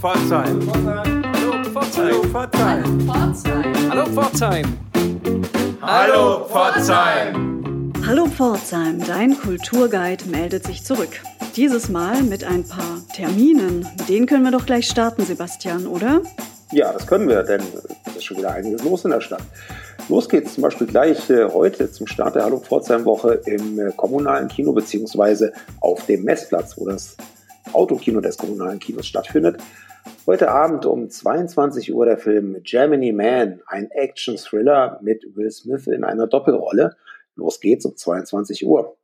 Pforzheim. Hallo Pforzheim. Hallo Pforzheim. Hallo Pforzheim. Hallo Pforzheim, dein Kulturguide meldet sich zurück. Dieses Mal mit ein paar Terminen. Mit denen können wir doch gleich starten, Sebastian, oder? Ja, das können wir, denn es ist schon wieder einiges los in der Stadt. Los geht's zum Beispiel gleich äh, heute zum Start der Hallo Pforzheim Woche im äh, kommunalen Kino beziehungsweise auf dem Messplatz, wo das Autokino des kommunalen Kinos stattfindet. Heute Abend um 22 Uhr der Film Germany Man, ein Action-Thriller mit Will Smith in einer Doppelrolle. Los geht's um 22 Uhr.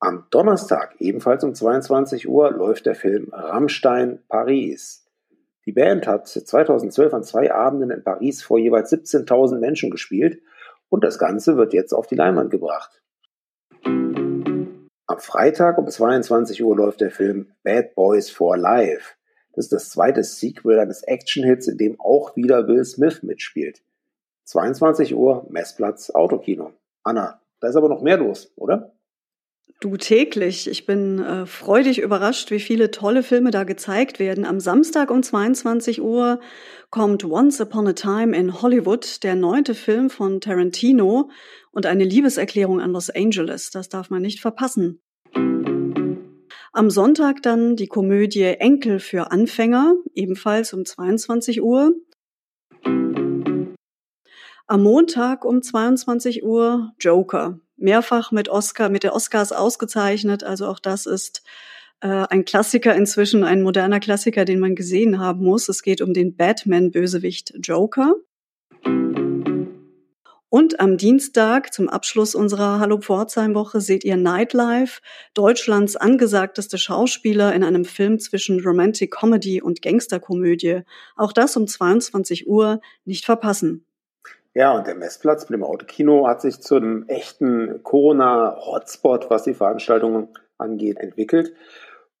Am Donnerstag, ebenfalls um 22 Uhr, läuft der Film Rammstein Paris. Die Band hat 2012 an zwei Abenden in Paris vor jeweils 17.000 Menschen gespielt und das Ganze wird jetzt auf die Leinwand gebracht. Am Freitag um 22 Uhr läuft der Film Bad Boys for Life. Das ist das zweite Sequel eines Action-Hits, in dem auch wieder Will Smith mitspielt. 22 Uhr, Messplatz, Autokino. Anna, da ist aber noch mehr los, oder? Du täglich. Ich bin äh, freudig überrascht, wie viele tolle Filme da gezeigt werden. Am Samstag um 22 Uhr kommt Once Upon a Time in Hollywood, der neunte Film von Tarantino und eine Liebeserklärung an Los Angeles. Das darf man nicht verpassen. Am Sonntag dann die Komödie Enkel für Anfänger, ebenfalls um 22 Uhr. Am Montag um 22 Uhr Joker, mehrfach mit Oscar, mit der Oscars ausgezeichnet. Also auch das ist äh, ein Klassiker inzwischen, ein moderner Klassiker, den man gesehen haben muss. Es geht um den Batman-Bösewicht Joker. Und am Dienstag zum Abschluss unserer Hallo Pforzheim-Woche seht ihr Nightlife, Deutschlands angesagteste Schauspieler in einem Film zwischen Romantic Comedy und Gangsterkomödie. Auch das um 22 Uhr nicht verpassen. Ja, und der Messplatz mit dem Autokino hat sich zu einem echten Corona-Hotspot, was die Veranstaltungen angeht, entwickelt.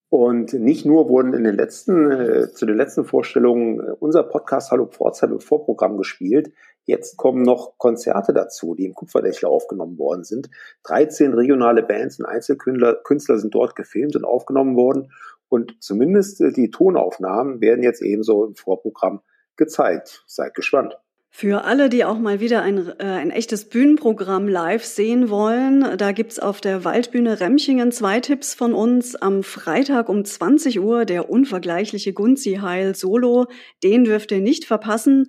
Und nicht nur wurden in den letzten, äh, zu den letzten Vorstellungen äh, unser Podcast Hallo Pforzheim im Vorprogramm gespielt. Jetzt kommen noch Konzerte dazu, die im Kupferdächler aufgenommen worden sind. 13 regionale Bands und Einzelkünstler Künstler sind dort gefilmt und aufgenommen worden. Und zumindest äh, die Tonaufnahmen werden jetzt ebenso im Vorprogramm gezeigt. Seid gespannt. Für alle, die auch mal wieder ein, äh, ein echtes Bühnenprogramm live sehen wollen, da gibt's auf der Waldbühne Remchingen zwei Tipps von uns. Am Freitag um 20 Uhr der unvergleichliche Gunzi Heil Solo. Den dürft ihr nicht verpassen.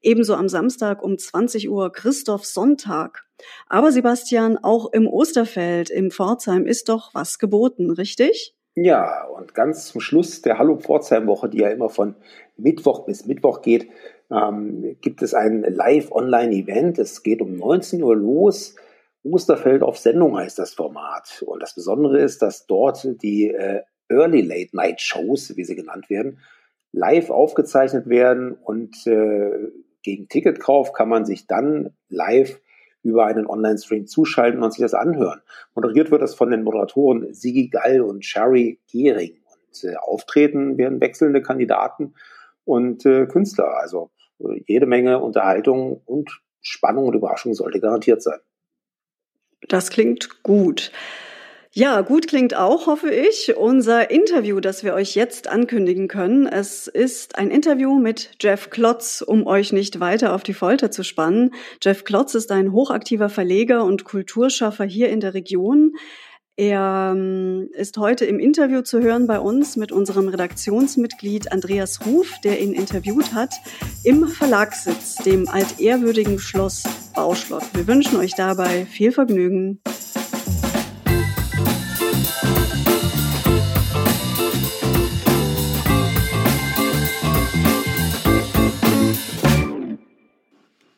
Ebenso am Samstag um 20 Uhr Christoph Sonntag. Aber Sebastian, auch im Osterfeld im Pforzheim ist doch was geboten, richtig? Ja, und ganz zum Schluss der Hallo Pforzheim Woche, die ja immer von Mittwoch bis Mittwoch geht, ähm, gibt es ein Live-Online-Event. Es geht um 19 Uhr los. Osterfeld auf Sendung heißt das Format. Und das Besondere ist, dass dort die äh, Early Late Night Shows, wie sie genannt werden, live aufgezeichnet werden und äh, gegen Ticketkauf kann man sich dann live über einen Online-Stream zuschalten und sich das anhören. Moderiert wird das von den Moderatoren Sigi Gall und Sherry Gehring. Und äh, auftreten werden wechselnde Kandidaten und äh, Künstler. Also jede Menge Unterhaltung und Spannung und Überraschung sollte garantiert sein. Das klingt gut. Ja, gut klingt auch, hoffe ich, unser Interview, das wir euch jetzt ankündigen können. Es ist ein Interview mit Jeff Klotz, um euch nicht weiter auf die Folter zu spannen. Jeff Klotz ist ein hochaktiver Verleger und Kulturschaffer hier in der Region. Er ähm, ist heute im Interview zu hören bei uns mit unserem Redaktionsmitglied Andreas Ruf, der ihn interviewt hat, im Verlagssitz, dem altehrwürdigen Schloss Bauschlott. Wir wünschen euch dabei viel Vergnügen.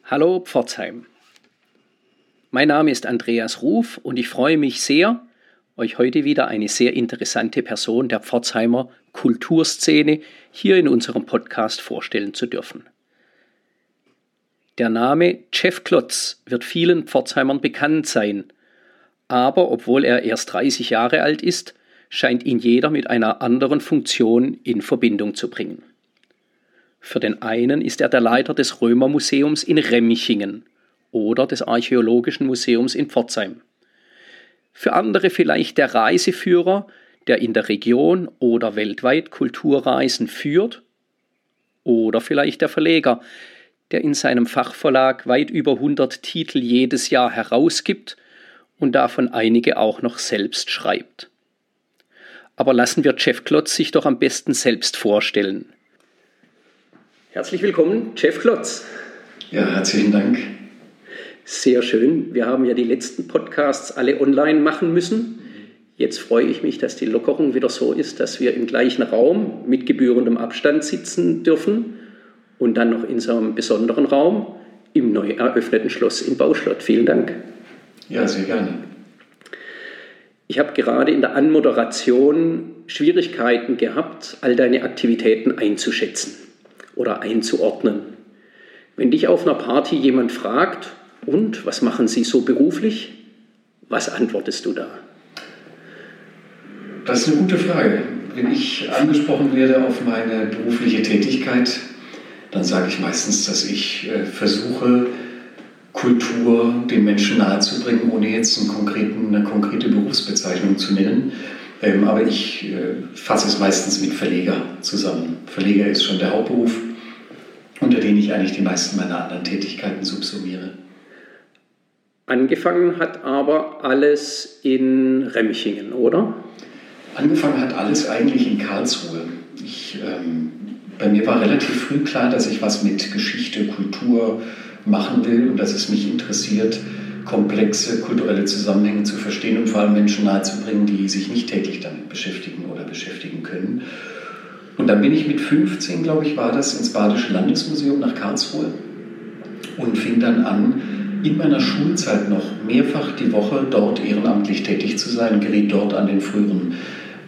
Hallo Pforzheim. Mein Name ist Andreas Ruf und ich freue mich sehr, euch heute wieder eine sehr interessante Person der Pforzheimer Kulturszene hier in unserem Podcast vorstellen zu dürfen. Der Name Jeff Klotz wird vielen Pforzheimern bekannt sein, aber obwohl er erst 30 Jahre alt ist, scheint ihn jeder mit einer anderen Funktion in Verbindung zu bringen. Für den einen ist er der Leiter des Römermuseums in Remmichingen oder des Archäologischen Museums in Pforzheim für andere vielleicht der Reiseführer, der in der Region oder weltweit Kulturreisen führt, oder vielleicht der Verleger, der in seinem Fachverlag weit über 100 Titel jedes Jahr herausgibt und davon einige auch noch selbst schreibt. Aber lassen wir Jeff Klotz sich doch am besten selbst vorstellen. Herzlich willkommen, Jeff Klotz. Ja, herzlichen Dank. Sehr schön. Wir haben ja die letzten Podcasts alle online machen müssen. Jetzt freue ich mich, dass die Lockerung wieder so ist, dass wir im gleichen Raum mit gebührendem Abstand sitzen dürfen und dann noch in so einem besonderen Raum im neu eröffneten Schloss in Bauschlott. Vielen Dank. Ja, sehr gerne. Ich habe gerade in der Anmoderation Schwierigkeiten gehabt, all deine Aktivitäten einzuschätzen oder einzuordnen. Wenn dich auf einer Party jemand fragt, und was machen Sie so beruflich, was antwortest du da? Das ist eine gute Frage. Wenn ich angesprochen werde auf meine berufliche Tätigkeit, dann sage ich meistens, dass ich äh, versuche, Kultur den Menschen nahezubringen, ohne jetzt eine konkrete Berufsbezeichnung zu nennen. Ähm, aber ich äh, fasse es meistens mit Verleger zusammen. Verleger ist schon der Hauptberuf, unter den ich eigentlich die meisten meiner anderen Tätigkeiten subsumiere. Angefangen hat aber alles in Remchingen, oder? Angefangen hat alles eigentlich in Karlsruhe. Ich, ähm, bei mir war relativ früh klar, dass ich was mit Geschichte, Kultur machen will und dass es mich interessiert, komplexe kulturelle Zusammenhänge zu verstehen und vor allem Menschen nahezubringen, die sich nicht täglich damit beschäftigen oder beschäftigen können. Und dann bin ich mit 15, glaube ich, war das ins Badische Landesmuseum nach Karlsruhe und fing dann an, in meiner Schulzeit noch mehrfach die Woche dort ehrenamtlich tätig zu sein, geriet dort an den früheren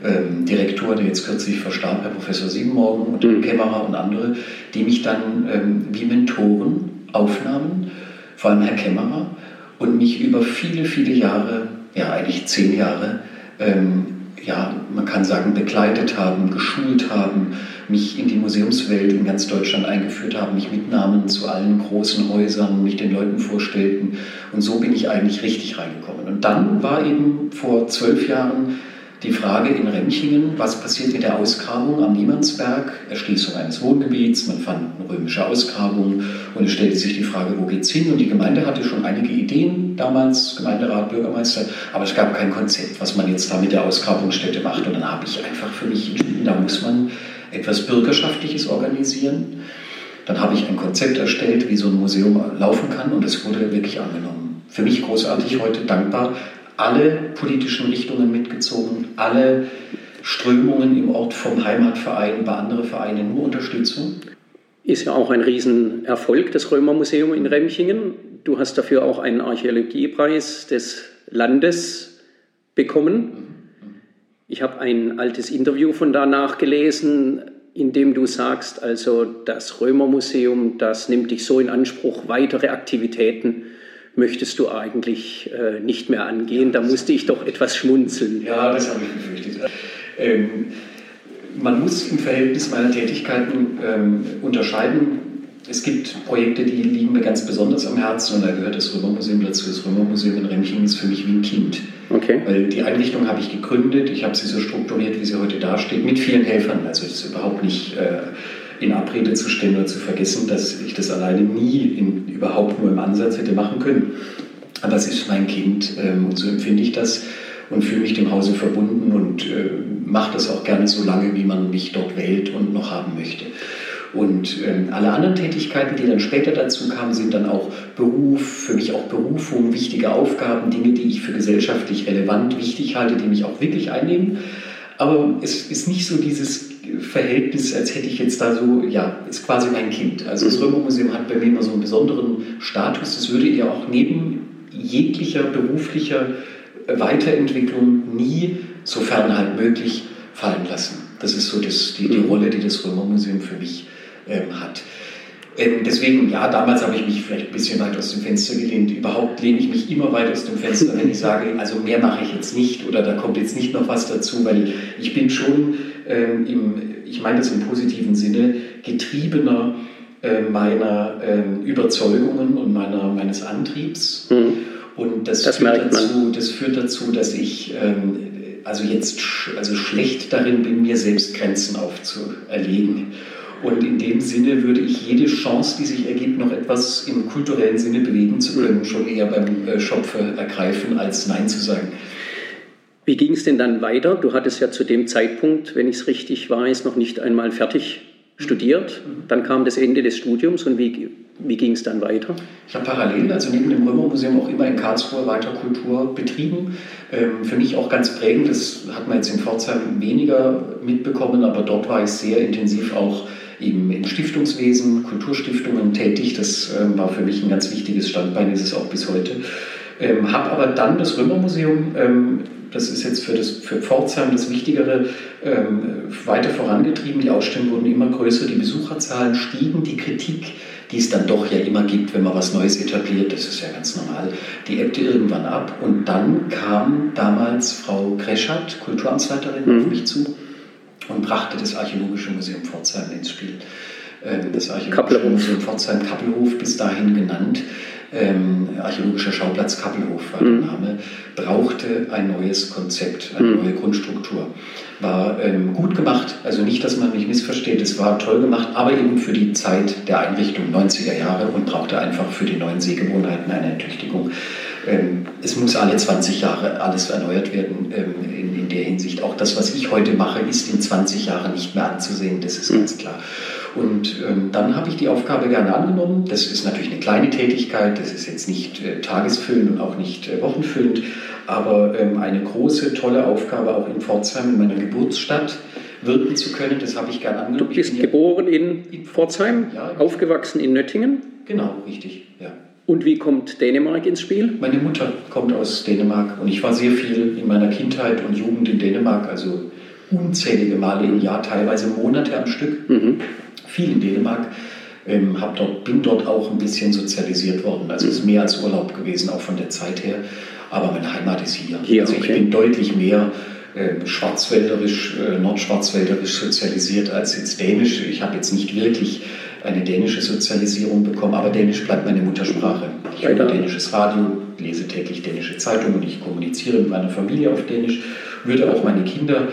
ähm, Direktor, der jetzt kürzlich verstarb, Herr Professor Siebenmorgen und mhm. Kämmerer und andere, die mich dann ähm, wie Mentoren aufnahmen, vor allem Herr Kämmerer, und mich über viele, viele Jahre, ja eigentlich zehn Jahre, ähm, ja, man kann sagen, begleitet haben, geschult haben, mich in die Museumswelt in ganz Deutschland eingeführt haben, mich mitnahmen zu allen großen Häusern, mich den Leuten vorstellten. Und so bin ich eigentlich richtig reingekommen. Und dann war eben vor zwölf Jahren die Frage in Remchingen, was passiert in der Ausgrabung am Niemandsberg, Erschließung eines Wohngebiets, man fand eine römische Ausgrabung und es stellte sich die Frage, wo geht's hin? Und die Gemeinde hatte schon einige Ideen, damals Gemeinderat, Bürgermeister, aber es gab kein Konzept, was man jetzt da mit der Ausgrabungsstätte macht. Und dann habe ich einfach für mich entschieden, da muss man etwas Bürgerschaftliches organisieren. Dann habe ich ein Konzept erstellt, wie so ein Museum laufen kann und es wurde wirklich angenommen. Für mich großartig heute dankbar, alle politischen Richtungen mitgezogen, alle Strömungen im Ort vom Heimatverein, bei anderen Vereinen nur Unterstützung. Ist ja auch ein Riesenerfolg, das Römermuseum in Remchingen. Du hast dafür auch einen Archäologiepreis des Landes bekommen. Ich habe ein altes Interview von da nachgelesen, in dem du sagst, also das Römermuseum, das nimmt dich so in Anspruch, weitere Aktivitäten möchtest du eigentlich äh, nicht mehr angehen. Da musste ich doch etwas schmunzeln. Ja, das habe ich befürchtet. Ähm, man muss im Verhältnis meiner Tätigkeiten ähm, unterscheiden. Es gibt Projekte, die liegen mir ganz besonders am Herzen und da gehört das Römermuseum dazu. Das Römermuseum in Remchingen ist für mich wie ein Kind. Okay. Weil die Einrichtung habe ich gegründet, ich habe sie so strukturiert, wie sie heute dasteht, mit vielen Helfern. Also es ist überhaupt nicht äh, in Abrede zu stellen oder zu vergessen, dass ich das alleine nie in, überhaupt nur im Ansatz hätte machen können. Aber es ist mein Kind ähm, und so empfinde ich das und fühle mich dem Hause verbunden und äh, mache das auch gerne so lange, wie man mich dort wählt und noch haben möchte. Und ähm, alle anderen Tätigkeiten, die dann später dazu kamen, sind dann auch Beruf, für mich auch Berufung, wichtige Aufgaben, Dinge, die ich für gesellschaftlich relevant wichtig halte, die mich auch wirklich einnehmen. Aber es ist nicht so dieses Verhältnis, als hätte ich jetzt da so, ja, ist quasi mein Kind. Also das mhm. Römermuseum hat bei mir immer so einen besonderen Status. Das würde ihr auch neben jeglicher beruflicher Weiterentwicklung nie, sofern halt möglich, fallen lassen. Das ist so das, die, die mhm. Rolle, die das Römermuseum für mich ähm, hat. Ähm, deswegen, ja, damals habe ich mich vielleicht ein bisschen weit aus dem Fenster gelehnt. Überhaupt lehne ich mich immer weit aus dem Fenster, wenn ich sage, also mehr mache ich jetzt nicht oder da kommt jetzt nicht noch was dazu, weil ich bin schon ähm, im, ich meine das im positiven Sinne, getriebener äh, meiner äh, Überzeugungen und meiner, meines Antriebs. Mhm. Und das, das, führt dazu, das führt dazu, dass ich ähm, also jetzt also schlecht darin bin, mir selbst Grenzen aufzuerlegen. Und in dem Sinne würde ich jede Chance, die sich ergibt, noch etwas im kulturellen Sinne bewegen zu können, schon eher beim äh, Schopfe ergreifen, als Nein zu sagen. Wie ging es denn dann weiter? Du hattest ja zu dem Zeitpunkt, wenn ich es richtig weiß, noch nicht einmal fertig studiert. Dann kam das Ende des Studiums und wie, wie ging es dann weiter? Ich habe parallel, also neben dem Römermuseum, auch immer in Karlsruhe weiter Kultur betrieben. Ähm, für mich auch ganz prägend, das hat man jetzt in Pforzheim weniger mitbekommen, aber dort war ich sehr intensiv auch eben im Stiftungswesen, Kulturstiftungen tätig. Das ähm, war für mich ein ganz wichtiges Standbein, ist es auch bis heute. Ähm, habe aber dann das Römermuseum ähm, das ist jetzt für, das, für Pforzheim das Wichtigere, ähm, weiter vorangetrieben. Die Ausstellungen wurden immer größer, die Besucherzahlen stiegen, die Kritik, die es dann doch ja immer gibt, wenn man was Neues etabliert, das ist ja ganz normal, die ebbte irgendwann ab. Und dann kam damals Frau Kreschat, Kulturamtsleiterin, mhm. auf mich zu und brachte das Archäologische Museum Pforzheim ins Spiel. Ähm, das Archäologische Museum Pforzheim-Kappelhof, bis dahin genannt ähm, archäologischer Schauplatz Kappelhof war der mhm. Name, brauchte ein neues Konzept, eine mhm. neue Grundstruktur. War ähm, gut gemacht, also nicht, dass man mich missversteht, es war toll gemacht, aber eben für die Zeit der Einrichtung 90er Jahre und brauchte einfach für die neuen Sehgewohnheiten eine Ertüchtigung. Ähm, es muss alle 20 Jahre alles erneuert werden ähm, in, in, der Hinsicht. Auch das, was ich heute mache, ist in 20 Jahren nicht mehr anzusehen, das ist mhm. ganz klar. Und ähm, dann habe ich die Aufgabe gerne angenommen. Das ist natürlich eine kleine Tätigkeit, das ist jetzt nicht äh, tagesfüllend und auch nicht äh, wochenfüllend, aber ähm, eine große, tolle Aufgabe auch in Pforzheim, in meiner Geburtsstadt wirken zu können. Das habe ich gerne angenommen. Du bist geboren in, in Pforzheim, ja, aufgewachsen in Nöttingen? Genau, richtig. Und wie kommt Dänemark ins Spiel? Meine Mutter kommt aus Dänemark und ich war sehr viel in meiner Kindheit und Jugend in Dänemark, also unzählige Male im Jahr, teilweise Monate am Stück. Mhm viel in Dänemark. Ähm, dort, bin dort auch ein bisschen sozialisiert worden. Also es ist mehr als Urlaub gewesen, auch von der Zeit her. Aber meine Heimat ist hier. hier also okay. ich bin deutlich mehr äh, schwarzwälderisch, äh, nordschwarzwälderisch sozialisiert als jetzt dänisch. Ich habe jetzt nicht wirklich eine dänische Sozialisierung bekommen, aber Dänisch bleibt meine Muttersprache. Ich höre dänisches Radio, lese täglich dänische Zeitungen, ich kommuniziere mit meiner Familie auf Dänisch, würde auch meine Kinder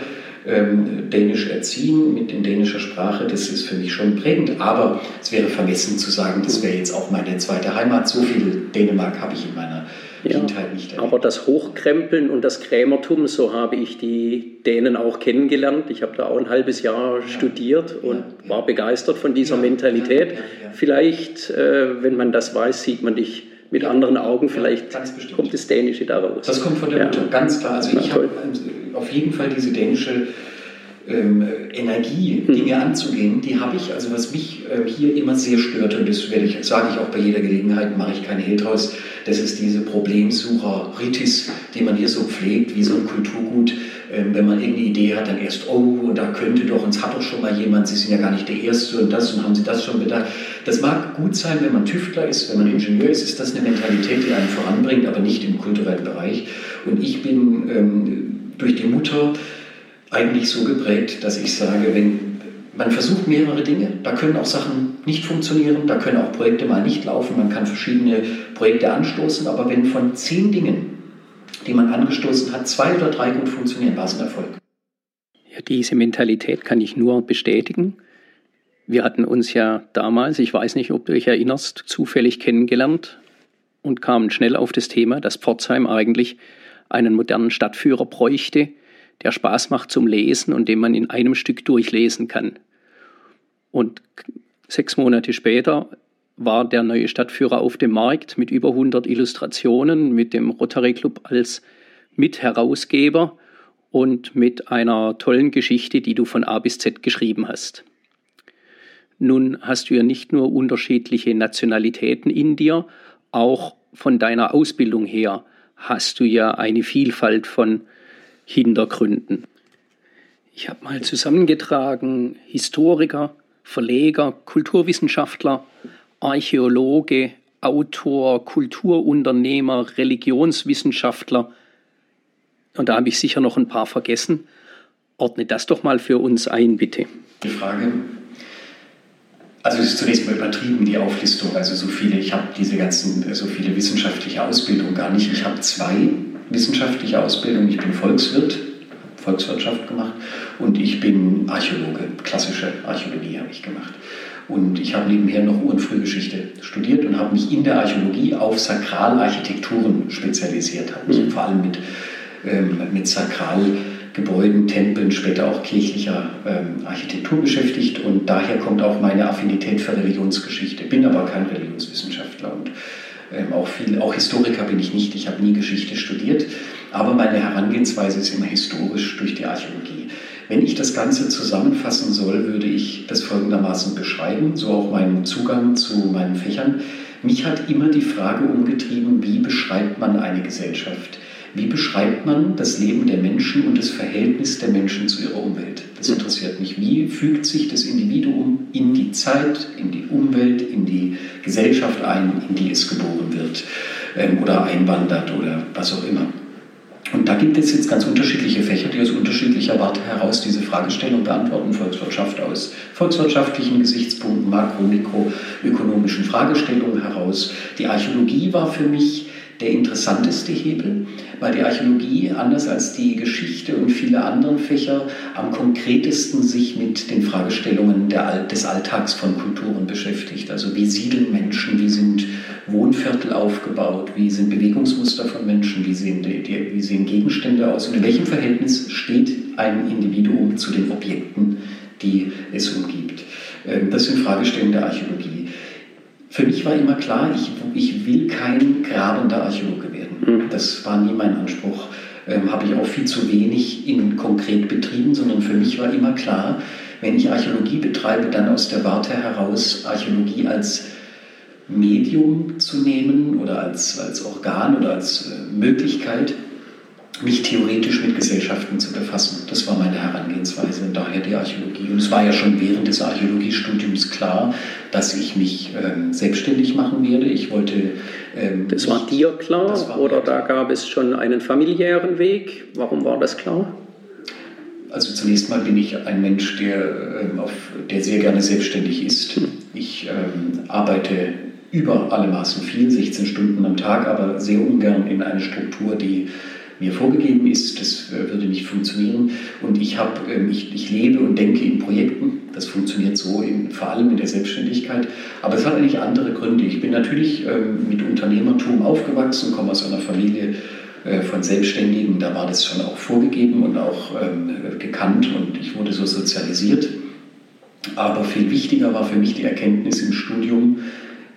ähm, Dänisch erziehen mit in dänischer Sprache. Das ist für mich schon prägend. Aber es wäre vergessen zu sagen, das wäre jetzt auch meine zweite Heimat. So viel Dänemark habe ich in meiner ja, Kindheit nicht erlebt. Aber das Hochkrempeln und das Krämertum, so habe ich die Dänen auch kennengelernt. Ich habe da auch ein halbes Jahr ja. studiert und ja, war begeistert von dieser Mentalität. Vielleicht, äh, wenn man das weiß, sieht man dich mit anderen Augen. Vielleicht kommt das Dänische daraus. Das kommt von der Mutter, ganz klar. Also ich habe auf jeden Fall diese dänische ähm, Energie, hm. Dinge anzugehen, die habe ich. Also was mich äh, hier immer sehr stört, und das werde ich, sage ich auch bei jeder Gelegenheit, mache ich keine Hehl draus, das ist diese Problemsucher-Ritis, die man hier so pflegt, wie so ein Kulturgut. Ähm, wenn man irgendeine Idee hat, dann erst, oh, da könnte doch, uns hat doch schon mal jemand, Sie sind ja gar nicht der Erste und das und haben Sie das schon bedacht. Das mag gut sein, wenn man Tüftler ist, wenn man Ingenieur ist, ist das eine Mentalität, die einen voranbringt, aber nicht im kulturellen Bereich. Und ich bin ähm, durch die Mutter eigentlich so geprägt, dass ich sage, wenn man versucht mehrere Dinge, da können auch Sachen nicht funktionieren, da können auch Projekte mal nicht laufen, man kann verschiedene Projekte anstoßen, aber wenn von zehn Dingen, die man angestoßen hat, zwei oder drei gut funktionieren, war es ein Erfolg. Ja, diese Mentalität kann ich nur bestätigen. Wir hatten uns ja damals, ich weiß nicht, ob du dich erinnerst, zufällig kennengelernt und kamen schnell auf das Thema, dass Pforzheim eigentlich einen modernen Stadtführer bräuchte, der Spaß macht zum Lesen und den man in einem Stück durchlesen kann. Und sechs Monate später war der neue Stadtführer auf dem Markt mit über 100 Illustrationen, mit dem Rotary Club als Mitherausgeber und mit einer tollen Geschichte, die du von A bis Z geschrieben hast. Nun hast du ja nicht nur unterschiedliche Nationalitäten in dir, auch von deiner Ausbildung her hast du ja eine Vielfalt von Hintergründen. Ich habe mal zusammengetragen, Historiker, Verleger, Kulturwissenschaftler, Archäologe, Autor, Kulturunternehmer, Religionswissenschaftler. Und da habe ich sicher noch ein paar vergessen. Ordne das doch mal für uns ein, bitte. Die Frage, also es ist zunächst mal übertrieben, die Auflistung. Also so viele, ich habe diese ganzen, so viele wissenschaftliche Ausbildungen gar nicht. Ich habe zwei wissenschaftliche Ausbildungen. Ich bin Volkswirt, Volkswirtschaft gemacht und ich bin Archäologe, klassische Archäologie habe ich gemacht. Und ich habe nebenher noch Ur- und Frühgeschichte studiert und habe mich in der Archäologie auf Sakralarchitekturen spezialisiert, habe mich mhm. vor allem mit, ähm, mit Sakralgebäuden, Tempeln, später auch kirchlicher ähm, Architektur beschäftigt und daher kommt auch meine Affinität für Religionsgeschichte. Bin aber kein Religionswissenschaftler und ähm, auch, viel, auch Historiker bin ich nicht, ich habe nie Geschichte studiert, aber meine Herangehensweise ist immer historisch durch die Archäologie. Wenn ich das Ganze zusammenfassen soll, würde ich das folgendermaßen beschreiben, so auch meinen Zugang zu meinen Fächern. Mich hat immer die Frage umgetrieben, wie beschreibt man eine Gesellschaft? Wie beschreibt man das Leben der Menschen und das Verhältnis der Menschen zu ihrer Umwelt? Das interessiert mich. Wie fügt sich das Individuum in die Zeit, in die Umwelt, in die Gesellschaft ein, in die es geboren wird ähm, oder einwandert oder was auch immer? Und da gibt es jetzt ganz unterschiedliche Fächer, die aus unterschiedlicher Warte heraus diese Fragestellung beantworten. Volkswirtschaft aus volkswirtschaftlichen Gesichtspunkten, makro-, mikroökonomischen Fragestellungen heraus. Die Archäologie war für mich der interessanteste Hebel, weil die Archäologie, anders als die Geschichte und viele andere Fächer, am konkretesten sich mit den Fragestellungen der, des Alltags von Kulturen beschäftigt. Also wie siedeln Menschen, wie sind Wohnviertel aufgebaut, wie sind Bewegungsmuster von Menschen, wie sehen, die, die, wie sehen Gegenstände aus und in welchem Verhältnis steht ein Individuum zu den Objekten, die es umgibt. Ähm, das sind Fragestellungen der Archäologie. Für mich war immer klar, ich, ich will kein grabender Archäologe werden. Mhm. Das war nie mein Anspruch. Ähm, Habe ich auch viel zu wenig in konkret betrieben, sondern für mich war immer klar, wenn ich Archäologie betreibe, dann aus der Warte heraus Archäologie als Medium zu nehmen oder als, als Organ oder als äh, Möglichkeit, mich theoretisch mit Gesellschaften zu befassen. Das war meine Herangehensweise und daher die Archäologie. Und es war ja schon während des Archäologiestudiums klar, dass ich mich ähm, selbstständig machen werde. Ich wollte. Ähm, das war dir klar war oder da gab es schon einen familiären Weg? Warum war das klar? Also zunächst mal bin ich ein Mensch, der, ähm, auf, der sehr gerne selbstständig ist. Hm. Ich ähm, arbeite über alle Maßen viel, 16 Stunden am Tag, aber sehr ungern in eine Struktur, die mir vorgegeben ist, das würde nicht funktionieren. Und ich, hab, ähm, ich, ich lebe und denke in Projekten. Das funktioniert so in, vor allem in der Selbstständigkeit. Aber es hat eigentlich andere Gründe. Ich bin natürlich ähm, mit Unternehmertum aufgewachsen, komme aus einer Familie äh, von Selbstständigen. Da war das schon auch vorgegeben und auch ähm, gekannt und ich wurde so sozialisiert. Aber viel wichtiger war für mich die Erkenntnis im Studium,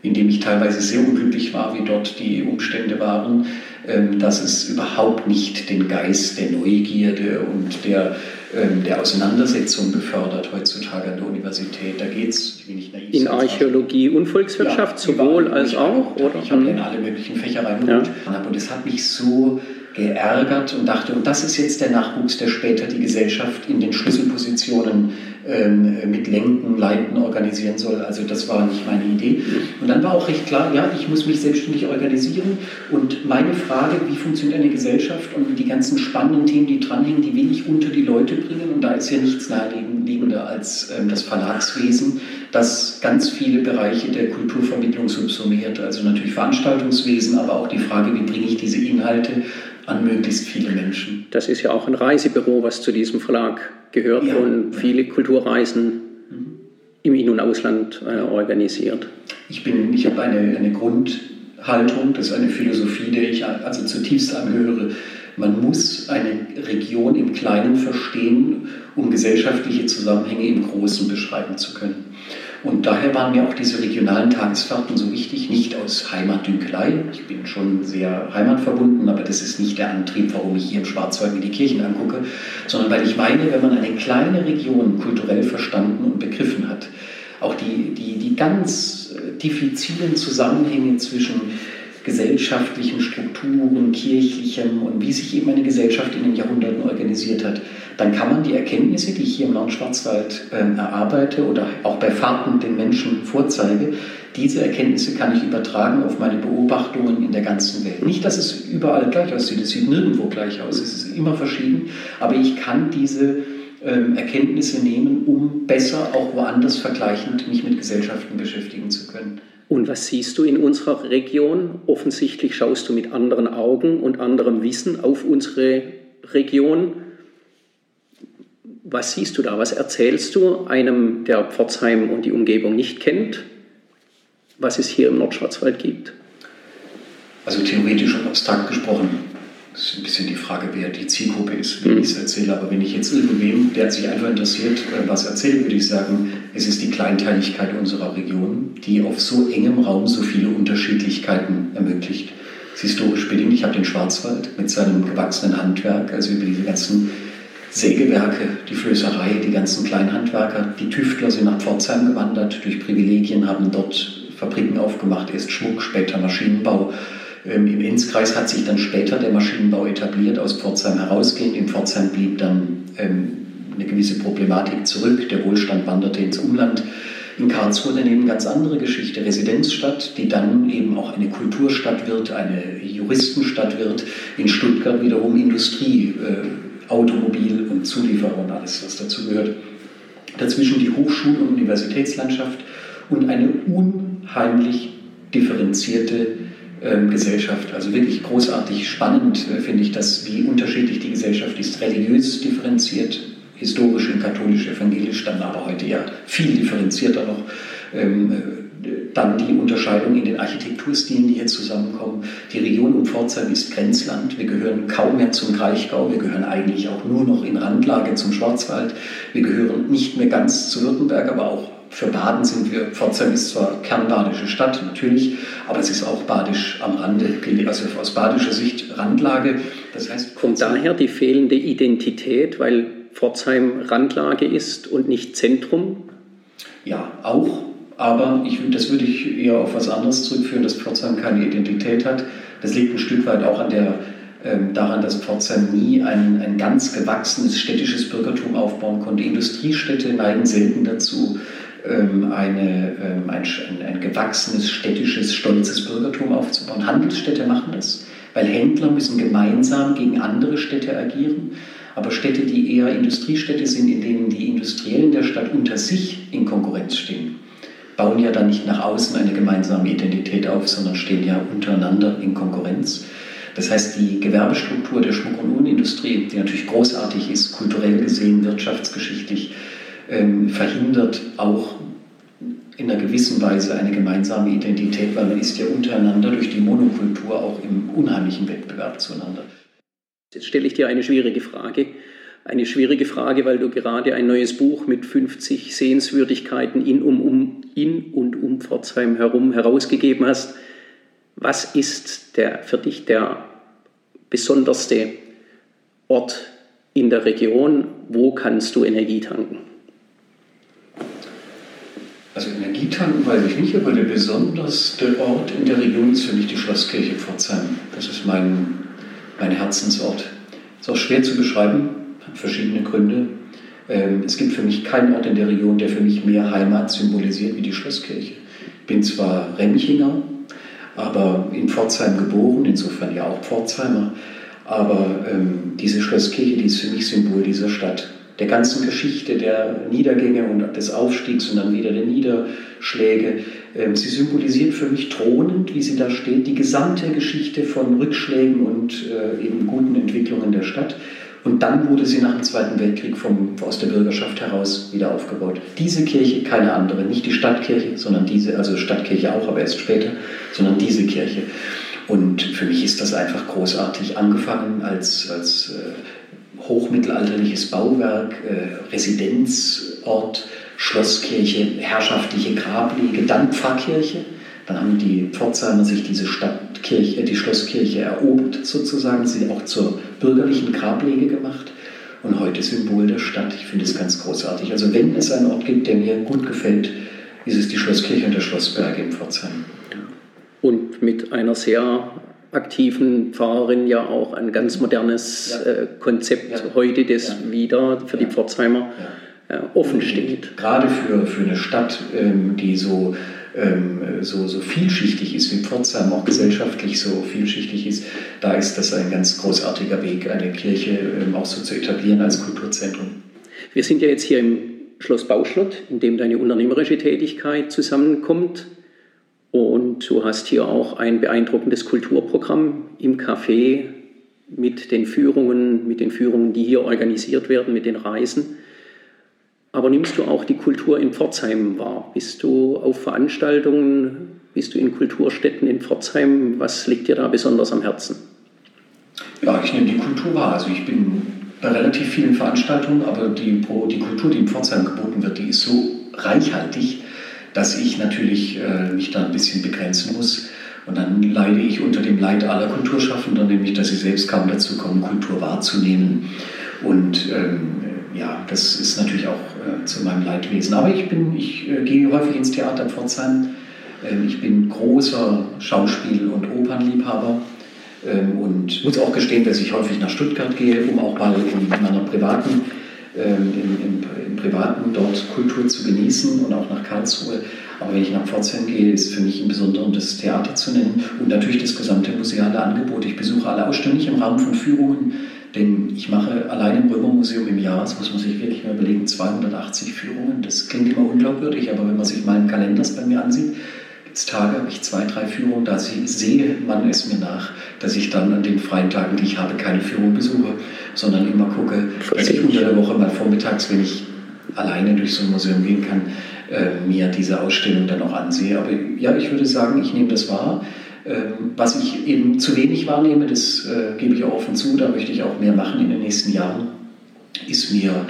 in dem ich teilweise sehr unglücklich war, wie dort die Umstände waren, ähm, dass es überhaupt nicht den Geist der Neugierde und der, ähm, der Auseinandersetzung befördert heutzutage an der Universität. Da geht es, ich will nicht naiv In Archäologie und Volkswirtschaft ja, sowohl als auch? Oder? Ich habe in alle möglichen Fächer reingeholt. Ja. Und es hat mich so geärgert und dachte, und das ist jetzt der Nachwuchs, der später die Gesellschaft in den Schlüsselpositionen mit Lenken, Leiten organisieren soll. Also das war nicht meine Idee. Und dann war auch recht klar, ja, ich muss mich selbstständig organisieren. Und meine Frage, wie funktioniert eine Gesellschaft und die ganzen spannenden Themen, die dranhängen, die will ich unter die Leute bringen. Und da ist ja nichts naheliegender als ähm, das Verlagswesen, das ganz viele Bereiche der Kulturvermittlung subsumiert. Also natürlich Veranstaltungswesen, aber auch die Frage, wie bringe ich diese Inhalte an möglichst viele Menschen. Das ist ja auch ein Reisebüro, was zu diesem Verlag gehört ja. und viele Kulturreisen mhm. im In- und Ausland äh, organisiert. Ich, bin, ich habe eine, eine Grundhaltung, das ist eine Philosophie, der ich also zutiefst angehöre. Man muss eine Region im Kleinen verstehen, um gesellschaftliche Zusammenhänge im Großen beschreiben zu können. Und daher waren mir auch diese regionalen Tagesfahrten so wichtig, nicht aus Heimatdünkelei. Ich bin schon sehr heimatverbunden, aber das ist nicht der Antrieb, warum ich hier im Schwarzwald mir die Kirchen angucke, sondern weil ich meine, wenn man eine kleine Region kulturell verstanden und begriffen hat, auch die, die, die ganz äh, diffizilen Zusammenhänge zwischen gesellschaftlichen Strukturen, kirchlichem und wie sich eben eine Gesellschaft in den Jahrhunderten organisiert hat, dann kann man die Erkenntnisse, die ich hier im Nordschwarzwald äh, erarbeite oder auch bei Fahrten den Menschen vorzeige, diese Erkenntnisse kann ich übertragen auf meine Beobachtungen in der ganzen Welt. Nicht, dass es überall gleich aussieht, es sieht nirgendwo gleich aus, es ist immer verschieden, aber ich kann diese ähm, Erkenntnisse nehmen, um besser auch woanders vergleichend mich mit Gesellschaften beschäftigen zu können. Und was siehst du in unserer Region? Offensichtlich schaust du mit anderen Augen und anderem Wissen auf unsere Region. Was siehst du da? Was erzählst du einem, der Pforzheim und die Umgebung nicht kennt, was es hier im Nordschwarzwald gibt? Also theoretisch und abstrakt gesprochen das ist ein bisschen die Frage, wer die Zielgruppe ist, wenn ich es erzähle. Aber wenn ich jetzt irgendwem, der sich einfach interessiert, äh, was erzähle, würde ich sagen, es ist die Kleinteiligkeit unserer Region, die auf so engem Raum so viele Unterschiedlichkeiten ermöglicht. Es ist historisch bedingt. Ich habe den Schwarzwald mit seinem gewachsenen Handwerk, also über diese ganzen Sägewerke, die Flößerei, die ganzen Kleinhandwerker. Die Tüftler sind nach Pforzheim gewandert, durch Privilegien haben dort Fabriken aufgemacht, erst Schmuck, später Maschinenbau. Ähm, Im Enzkreis hat sich dann später der Maschinenbau etabliert, aus Pforzheim herausgehend. In Pforzheim blieb dann ähm, eine gewisse Problematik zurück. Der Wohlstand wanderte ins Umland. In Karlsruhe daneben eine ganz andere Geschichte, Residenzstadt, die dann eben auch eine Kulturstadt wird, eine Juristenstadt wird. In Stuttgart wiederum Industrie, äh, Automobil und Zulieferer und alles, was dazu gehört. Dazwischen die Hochschul- und Universitätslandschaft und eine unheimlich differenzierte Gesellschaft. Also wirklich großartig spannend äh, finde ich das, wie unterschiedlich die Gesellschaft ist, religiös differenziert, historisch in katholisch, evangelisch, dann aber heute ja viel differenzierter noch. Ähm, äh, dann die Unterscheidung in den Architekturstilen, die hier zusammenkommen. Die Region um Pforzheim ist Grenzland. Wir gehören kaum mehr zum Kraichgau. Wir gehören eigentlich auch nur noch in Randlage zum Schwarzwald. Wir gehören nicht mehr ganz zu Württemberg, aber auch für Baden sind wir, Pforzheim ist zwar kernbadische Stadt, natürlich, aber es ist auch badisch am Rande, also aus badischer Sicht Randlage. Das heißt, kommt daher die fehlende Identität, weil Pforzheim Randlage ist und nicht Zentrum? Ja, auch. Aber ich, das würde ich eher auf was anderes zurückführen, dass Pforzheim keine Identität hat. Das liegt ein Stück weit auch an der, ähm, daran, dass Pforzheim nie ein, ein ganz gewachsenes städtisches Bürgertum aufbauen konnte. Industriestädte neigen selten dazu, ähm, eine, ähm, ein, ein, gewachsenes, städtisches, stolzes Bürgertum aufzubauen. Handelsstädte machen das, weil Händler müssen gemeinsam gegen andere Städte agieren. Aber Städte, die eher Industriestädte sind, in denen die Industriellen der Stadt unter sich in Konkurrenz stehen, bauen ja dann nicht nach außen eine gemeinsame Identität auf, sondern stehen ja untereinander in Konkurrenz. Das heißt, die Gewerbestruktur der Schmuck- und Uhrenindustrie, die natürlich großartig ist, kulturell gesehen, wirtschaftsgeschichtlich, ähm, verhindert auch in einer gewissen Weise eine gemeinsame Identität, weil man ist ja untereinander durch die Monokultur auch im unheimlichen Wettbewerb zueinander. Jetzt stelle ich dir eine schwierige Frage. Eine schwierige Frage, weil du gerade ein neues Buch mit 50 Sehenswürdigkeiten in, um, um, in und um Pforzheim herum herausgegeben hast. Was ist der, für dich der besonderste Ort in der Region? Wo kannst du Energie tanken? Also Energietanken weiß ich nicht, aber der besonderste Ort in der Region ist für mich die Schlosskirche Pforzheim. Das ist mein, mein Herzensort. Ist auch schwer zu beschreiben, hat verschiedene Gründe. Ähm, es gibt für mich keinen Ort in der Region, der für mich mehr Heimat symbolisiert wie die Schlosskirche. Ich bin zwar Remchinger, aber in Pforzheim geboren, insofern ja auch Pforzheimer, aber ähm, diese Schlosskirche, die ist für mich Symbol dieser Stadt der ganzen Geschichte der Niedergänge und des Aufstiegs und dann wieder der Niederschläge. Ähm, sie symbolisiert für mich thronend, wie sie da steht, die gesamte Geschichte von Rückschlägen und äh, eben guten Entwicklungen der Stadt. Und dann wurde sie nach dem Zweiten Weltkrieg vom, aus der Bürgerschaft heraus wieder aufgebaut. Diese Kirche, keine andere, nicht die Stadtkirche, sondern diese, also Stadtkirche auch, aber erst später, sondern diese Kirche. Und für mich ist das einfach großartig angefangen als, als äh, hochmittelalterliches Bauwerk, äh, Residenzort, Schlosskirche, herrschaftliche Grablege, dann Pfarrkirche. Dann haben die Pforzheimer sich diese Stadtkirche, die Schlosskirche erobert sozusagen, sie auch zur bürgerlichen Grablege gemacht und heute Symbol der Stadt. Ich finde es ganz großartig. Also wenn es einen Ort gibt, der mir gut gefällt, ist es die Schlosskirche und der Schlossberg in Pforzheim. Und mit einer sehr aktiven Pfarrerin ja auch ein ganz modernes ja. äh, Konzept ja. heute, das ja. wieder für die Pforzheimer äh, offen steht. Gerade für, für eine Stadt, ähm, die so, ähm, so, so vielschichtig ist, wie Pforzheim auch gesellschaftlich so vielschichtig ist, da ist das ein ganz großartiger Weg, eine Kirche ähm, auch so zu etablieren als Kulturzentrum. Wir sind ja jetzt hier im Schloss Bauschlott, in dem deine unternehmerische Tätigkeit zusammenkommt. Und du hast hier auch ein beeindruckendes Kulturprogramm im Café mit den Führungen, mit den Führungen, die hier organisiert werden, mit den Reisen. aber nimmst du auch die Kultur in Pforzheim wahr? Bist du auf Veranstaltungen, bist du in Kulturstätten in Pforzheim? Was liegt dir da besonders am Herzen? Ja, ich nehme die Kultur wahr. Also ich bin bei relativ vielen Veranstaltungen, aber die, die Kultur, die in Pforzheim geboten wird, die ist so reichhaltig, dass ich natürlich äh, mich da ein bisschen begrenzen muss. Und dann leide ich unter dem Leid aller Kulturschaffender, nämlich dass sie selbst kaum dazu kommen, Kultur wahrzunehmen. Und ähm, ja, das ist natürlich auch äh, zu meinem Leidwesen. Aber ich, bin, ich äh, gehe häufig ins Theater Pforzheim. Ähm, ich bin großer Schauspiel- und Opernliebhaber ähm, und muss auch gestehen, dass ich häufig nach Stuttgart gehe, um auch mal in meiner privaten, ähm, im, im, im, privaten dort Kultur zu genießen und auch nach Karlsruhe. Aber wenn ich nach Pforzheim gehe, ist für mich im Besonderen das Theater zu nennen und natürlich das gesamte museale Angebot. Ich besuche alle Ausstellungen im Rahmen von Führungen denn ich mache allein im Römermuseum im Jahr, das muss man sich wirklich mal überlegen, 280 Führungen. Das klingt immer unglaubwürdig, aber wenn man sich meinen Kalender bei mir ansieht, Tage, habe ich zwei, drei Führungen, da sehe man es mir nach, dass ich dann an den freien Tagen, die ich habe, keine Führung besuche, sondern immer gucke, dass ich unter der Woche mal vormittags, wenn ich alleine durch so ein Museum gehen kann, äh, mir diese Ausstellung dann auch ansehe. Aber ja, ich würde sagen, ich nehme das wahr. Ähm, was ich eben zu wenig wahrnehme, das äh, gebe ich auch offen zu, da möchte ich auch mehr machen in den nächsten Jahren, ist mir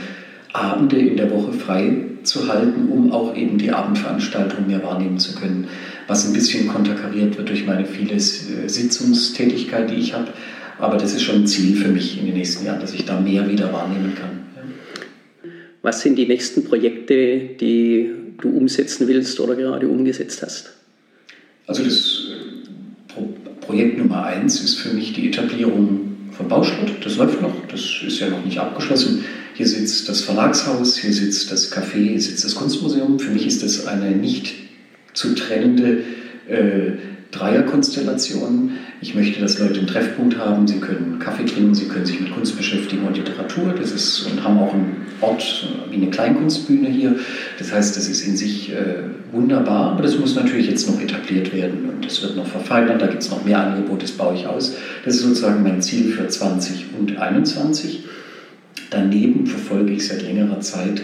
Abende in der Woche frei zu halten, um auch eben die Abendveranstaltungen mehr wahrnehmen zu können, was ein bisschen konterkariert wird durch meine viele äh, Sitzungstätigkeit, die ich habe. Aber das ist schon ein Ziel für mich in den nächsten Jahren, dass ich da mehr wieder wahrnehmen kann. Was sind die nächsten Projekte, die du umsetzen willst oder gerade umgesetzt hast? Also das Projekt Nummer eins ist für mich die Etablierung von Bauschlott. Das läuft noch, das ist ja noch nicht abgeschlossen. Hier sitzt das Verlagshaus, hier sitzt das Café, hier sitzt das Kunstmuseum. Für mich ist das eine nicht zu trennende äh, Dreierkonstellation. Ich möchte, dass Leute einen Treffpunkt haben. Sie können Kaffee trinken, sie können sich mit Kunst beschäftigen und Literatur. Das ist, und haben auch einen Ort wie eine Kleinkunstbühne hier. Das heißt, das ist in sich äh, wunderbar, aber das muss natürlich jetzt noch etabliert werden und es wird noch verfeinert. Da gibt es noch mehr Angebote, das baue ich aus. Das ist sozusagen mein Ziel für 20 und 2021. Daneben verfolge ich seit längerer Zeit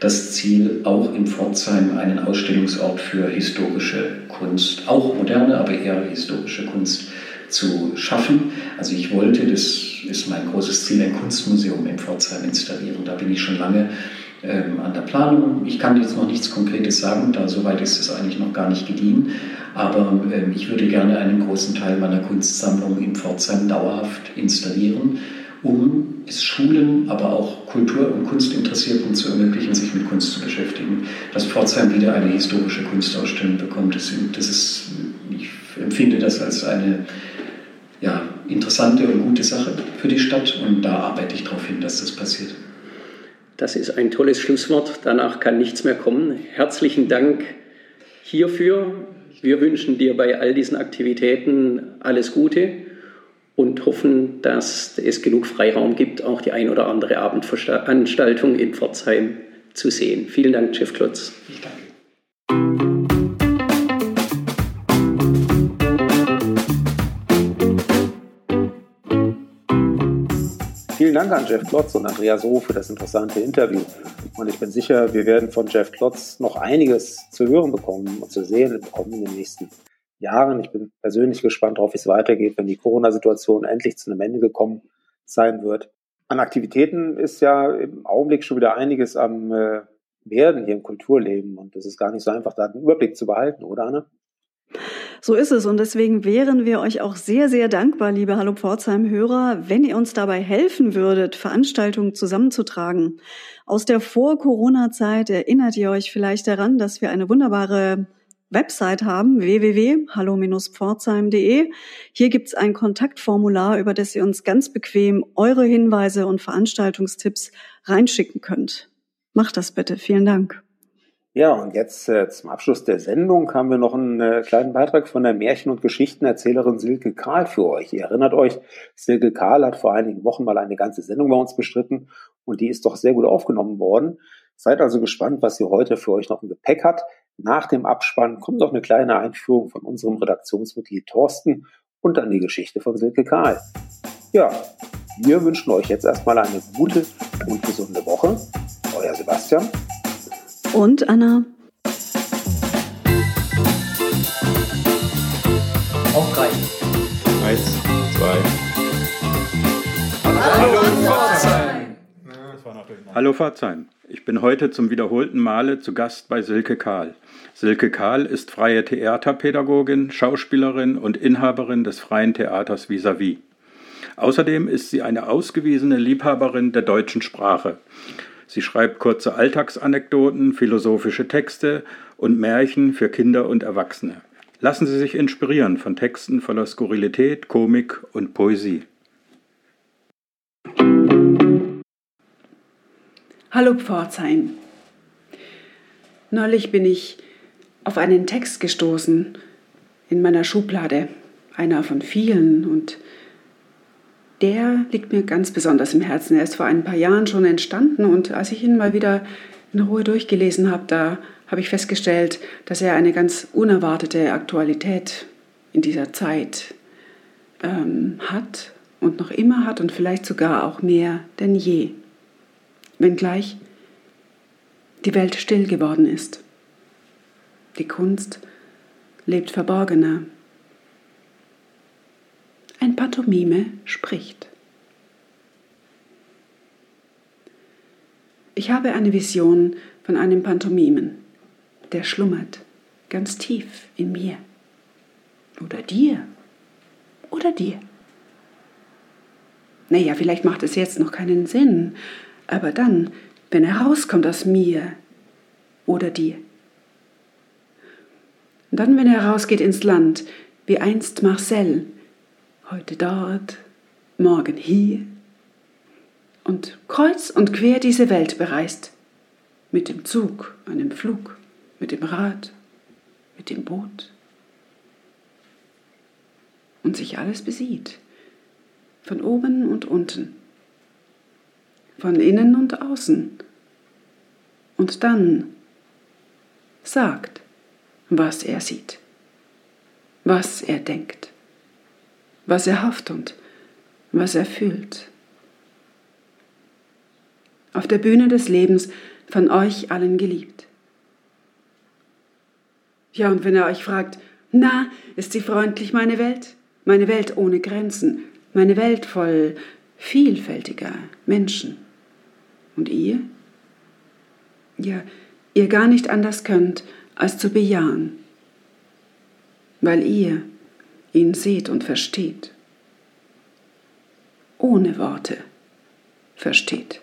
das Ziel, auch in Pforzheim einen Ausstellungsort für historische Kunst, auch moderne, aber eher historische Kunst zu schaffen. Also ich wollte, das ist mein großes Ziel, ein Kunstmuseum in Pforzheim installieren. Da bin ich schon lange ähm, an der Planung. Ich kann jetzt noch nichts Konkretes sagen, da soweit ist es eigentlich noch gar nicht gediehen. Aber ähm, ich würde gerne einen großen Teil meiner Kunstsammlung in Pforzheim dauerhaft installieren um es Schulen, aber auch Kultur- und Kunstinteressierten zu ermöglichen, sich mit Kunst zu beschäftigen. Dass Pforzheim wieder eine historische Kunstausstellung bekommt, das, das ist, ich empfinde das als eine ja, interessante und gute Sache für die Stadt und da arbeite ich darauf hin, dass das passiert. Das ist ein tolles Schlusswort. Danach kann nichts mehr kommen. Herzlichen Dank hierfür. Wir wünschen dir bei all diesen Aktivitäten alles Gute und hoffen, dass es genug Freiraum gibt, auch die ein oder andere Abendveranstaltung in Pforzheim zu sehen. Vielen Dank, Jeff Klotz. Ich danke. Vielen Dank an Jeff Klotz und Andreas Roh für das interessante Interview. Und ich bin sicher, wir werden von Jeff Klotz noch einiges zu hören bekommen und zu sehen bekommen in den nächsten Jahren. Ich bin persönlich gespannt darauf, wie es weitergeht, wenn die Corona-Situation endlich zu einem Ende gekommen sein wird. An Aktivitäten ist ja im Augenblick schon wieder einiges am äh, werden hier im Kulturleben und es ist gar nicht so einfach, da einen Überblick zu behalten, oder Anne? So ist es und deswegen wären wir euch auch sehr, sehr dankbar, liebe Hallo Pforzheim-Hörer, wenn ihr uns dabei helfen würdet, Veranstaltungen zusammenzutragen. Aus der Vor-Corona-Zeit erinnert ihr euch vielleicht daran, dass wir eine wunderbare Website haben, www.hallo-pforzheim.de. Hier gibt's ein Kontaktformular, über das ihr uns ganz bequem eure Hinweise und Veranstaltungstipps reinschicken könnt. Macht das bitte. Vielen Dank. Ja, und jetzt äh, zum Abschluss der Sendung haben wir noch einen äh, kleinen Beitrag von der Märchen- und Geschichtenerzählerin Silke Karl für euch. Ihr erinnert euch, Silke Karl hat vor einigen Wochen mal eine ganze Sendung bei uns bestritten und die ist doch sehr gut aufgenommen worden. Seid also gespannt, was sie heute für euch noch im Gepäck hat. Nach dem Abspann kommt noch eine kleine Einführung von unserem Redaktionsmitglied Thorsten und dann die Geschichte von Silke Karl. Ja, wir wünschen euch jetzt erstmal eine gute und gesunde Woche. Euer Sebastian und Anna. Auf drei. Eins, zwei. Hallo Pforzheim! Hallo Pforzheim. Ich bin heute zum wiederholten Male zu Gast bei Silke Kahl. Silke Kahl ist freie Theaterpädagogin, Schauspielerin und Inhaberin des Freien Theaters Vis-à-vis. Außerdem ist sie eine ausgewiesene Liebhaberin der deutschen Sprache. Sie schreibt kurze Alltagsanekdoten, philosophische Texte und Märchen für Kinder und Erwachsene. Lassen Sie sich inspirieren von Texten voller Skurrilität, Komik und Poesie. Hallo Pforzheim. Neulich bin ich auf einen Text gestoßen in meiner Schublade, einer von vielen, und der liegt mir ganz besonders im Herzen. Er ist vor ein paar Jahren schon entstanden und als ich ihn mal wieder in Ruhe durchgelesen habe, da habe ich festgestellt, dass er eine ganz unerwartete Aktualität in dieser Zeit ähm, hat und noch immer hat und vielleicht sogar auch mehr denn je. Wenngleich die Welt still geworden ist. Die Kunst lebt verborgener, ein Pantomime spricht. Ich habe eine Vision von einem Pantomimen, der schlummert ganz tief in mir. Oder dir. Oder dir. Naja, vielleicht macht es jetzt noch keinen Sinn, aber dann, wenn er rauskommt aus mir oder dir. Und dann, wenn er rausgeht ins Land, wie einst Marcel, heute dort, morgen hier und kreuz und quer diese Welt bereist. Mit dem Zug, einem Flug, mit dem Rad, mit dem Boot. Und sich alles besieht, von oben und unten, von innen und außen. Und dann sagt, was er sieht, was er denkt was er hofft und was er fühlt. Auf der Bühne des Lebens von euch allen geliebt. Ja, und wenn er euch fragt, na, ist sie freundlich, meine Welt? Meine Welt ohne Grenzen, meine Welt voll vielfältiger Menschen. Und ihr? Ja, ihr gar nicht anders könnt, als zu bejahen, weil ihr ihn seht und versteht. Ohne Worte versteht.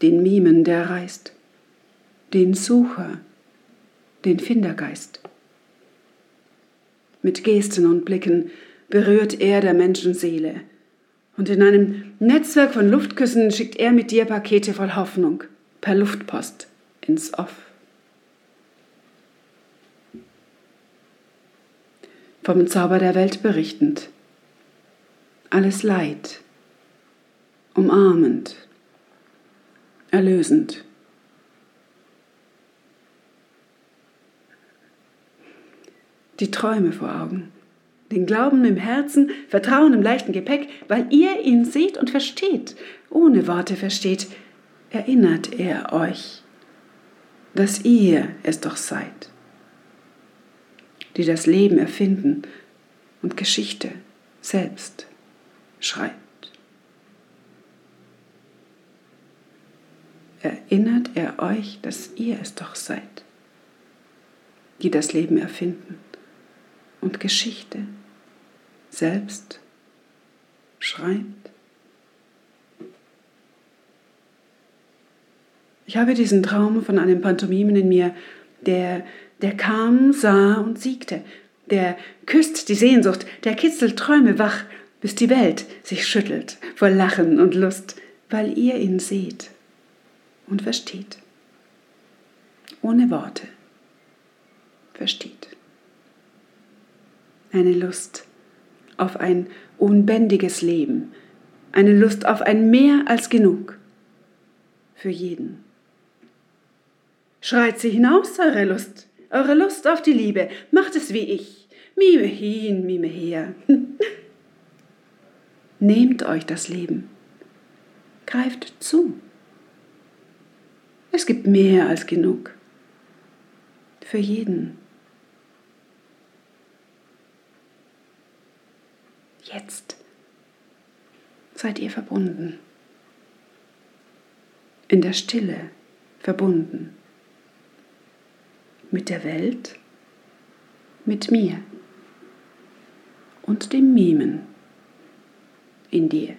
Den Mimen, der reist, den Sucher, den Findergeist. Mit Gesten und Blicken berührt er der Menschenseele. Und in einem Netzwerk von Luftküssen schickt er mit dir Pakete voll Hoffnung per Luftpost ins Off. vom Zauber der Welt berichtend. Alles Leid, umarmend, erlösend. Die Träume vor Augen, den Glauben im Herzen, Vertrauen im leichten Gepäck, weil ihr ihn seht und versteht, ohne Worte versteht, erinnert er euch, dass ihr es doch seid die das Leben erfinden und Geschichte selbst schreibt. Erinnert er euch, dass ihr es doch seid, die das Leben erfinden und Geschichte selbst schreibt? Ich habe diesen Traum von einem Pantomimen in mir, der der kam, sah und siegte. Der küsst die Sehnsucht, der kitzelt Träume wach, bis die Welt sich schüttelt vor Lachen und Lust, weil ihr ihn seht und versteht. Ohne Worte versteht. Eine Lust auf ein unbändiges Leben, eine Lust auf ein Mehr als genug für jeden. Schreit sie hinaus, eure Lust, eure Lust auf die Liebe, macht es wie ich. Mime hin, mime her. Nehmt euch das Leben. Greift zu. Es gibt mehr als genug. Für jeden. Jetzt seid ihr verbunden. In der Stille verbunden. Mit der Welt, mit mir und dem Mimen in dir.